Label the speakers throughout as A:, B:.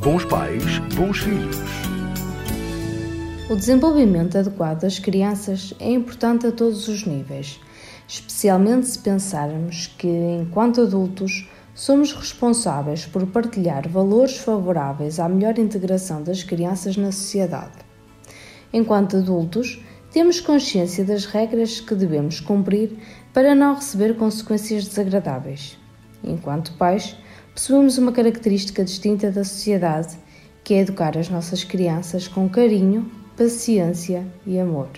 A: Bons pais, bons filhos.
B: O desenvolvimento adequado das crianças é importante a todos os níveis, especialmente se pensarmos que, enquanto adultos, somos responsáveis por partilhar valores favoráveis à melhor integração das crianças na sociedade. Enquanto adultos, temos consciência das regras que devemos cumprir para não receber consequências desagradáveis. Enquanto pais, possuímos uma característica distinta da sociedade, que é educar as nossas crianças com carinho, paciência e amor.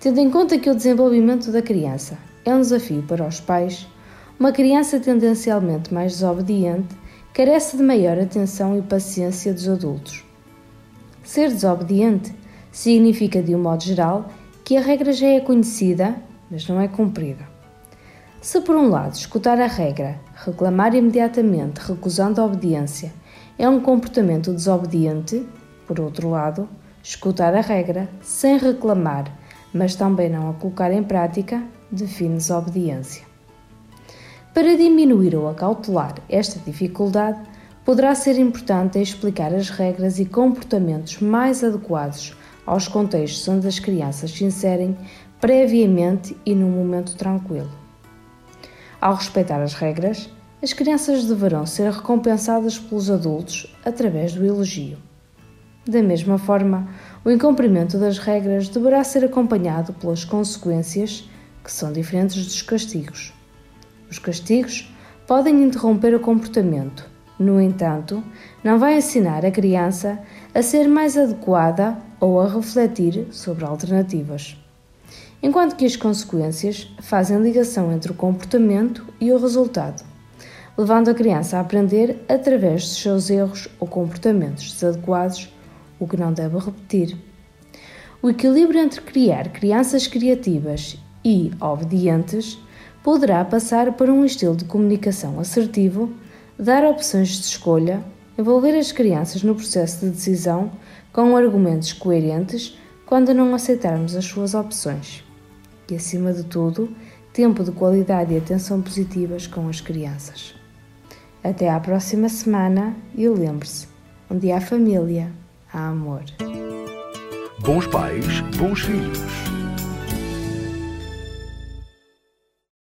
B: Tendo em conta que o desenvolvimento da criança é um desafio para os pais, uma criança tendencialmente mais desobediente carece de maior atenção e paciência dos adultos. Ser desobediente significa, de um modo geral, que a regra já é conhecida, mas não é cumprida. Se, por um lado, escutar a regra, reclamar imediatamente, recusando a obediência, é um comportamento desobediente, por outro lado, Escutar a regra sem reclamar, mas também não a colocar em prática, define desobediência. Para diminuir ou acautelar esta dificuldade, poderá ser importante explicar as regras e comportamentos mais adequados aos contextos onde as crianças se inserem previamente e num momento tranquilo. Ao respeitar as regras, as crianças deverão ser recompensadas pelos adultos através do elogio. Da mesma forma, o incumprimento das regras deverá ser acompanhado pelas consequências, que são diferentes dos castigos. Os castigos podem interromper o comportamento, no entanto, não vai ensinar a criança a ser mais adequada ou a refletir sobre alternativas. Enquanto que as consequências fazem ligação entre o comportamento e o resultado, levando a criança a aprender através dos seus erros ou comportamentos desadequados o que não deve repetir. O equilíbrio entre criar crianças criativas e obedientes poderá passar por um estilo de comunicação assertivo, dar opções de escolha, envolver as crianças no processo de decisão com argumentos coerentes quando não aceitarmos as suas opções. E, acima de tudo, tempo de qualidade e atenção positivas com as crianças. Até à próxima semana e lembre-se: onde há família, amor.
A: Bons pais, bons filhos.